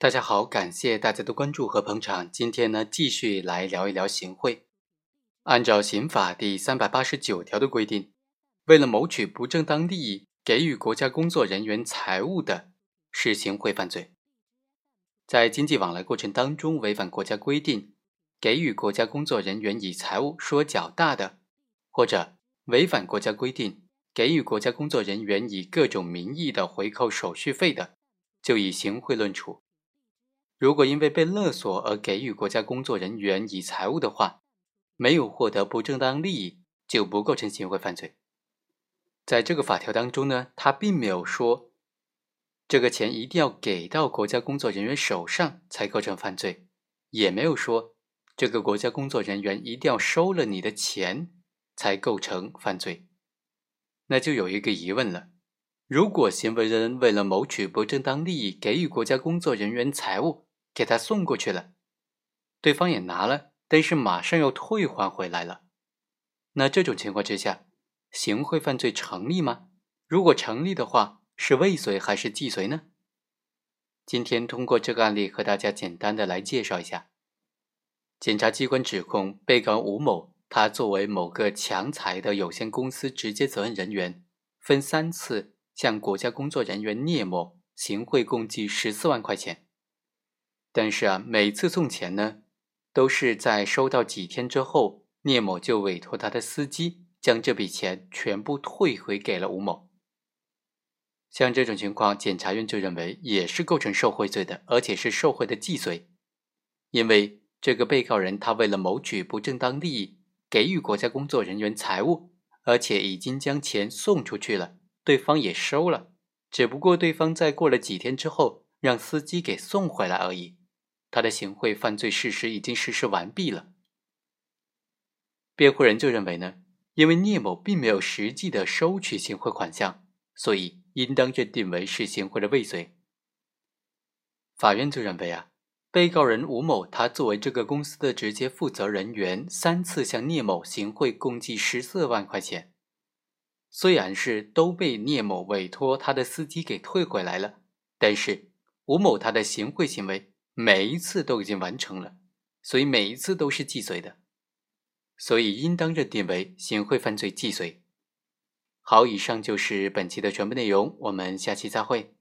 大家好，感谢大家的关注和捧场。今天呢，继续来聊一聊行贿。按照刑法第三百八十九条的规定，为了谋取不正当利益，给予国家工作人员财物的，是行贿犯罪。在经济往来过程当中违反国家规定，给予国家工作人员以财物数额较大的，或者违反国家规定，给予国家工作人员以各种名义的回扣手续费的，就以行贿论处。如果因为被勒索而给予国家工作人员以财物的话，没有获得不正当利益，就不构成行贿犯罪。在这个法条当中呢，他并没有说这个钱一定要给到国家工作人员手上才构成犯罪，也没有说这个国家工作人员一定要收了你的钱才构成犯罪。那就有一个疑问了：如果行为人为了谋取不正当利益，给予国家工作人员财物，给他送过去了，对方也拿了，但是马上又退还回来了。那这种情况之下，行贿犯罪成立吗？如果成立的话，是未遂还是既遂呢？今天通过这个案例和大家简单的来介绍一下。检察机关指控被告吴某，他作为某个强财的有限公司直接责任人员，分三次向国家工作人员聂某行贿共计十四万块钱。但是啊，每次送钱呢，都是在收到几天之后，聂某就委托他的司机将这笔钱全部退回给了吴某。像这种情况，检察院就认为也是构成受贿罪的，而且是受贿的既遂，因为这个被告人他为了谋取不正当利益，给予国家工作人员财物，而且已经将钱送出去了，对方也收了，只不过对方在过了几天之后，让司机给送回来而已。他的行贿犯罪事实已经实施完毕了。辩护人就认为呢，因为聂某并没有实际的收取行贿款项，所以应当认定为是行贿的未遂。法院就认为啊，被告人吴某他作为这个公司的直接负责人员，三次向聂某行贿共计十四万块钱，虽然是都被聂某委托他的司机给退回来了，但是吴某他的行贿行为。每一次都已经完成了，所以每一次都是既遂的，所以应当认定为行贿犯罪既遂。好，以上就是本期的全部内容，我们下期再会。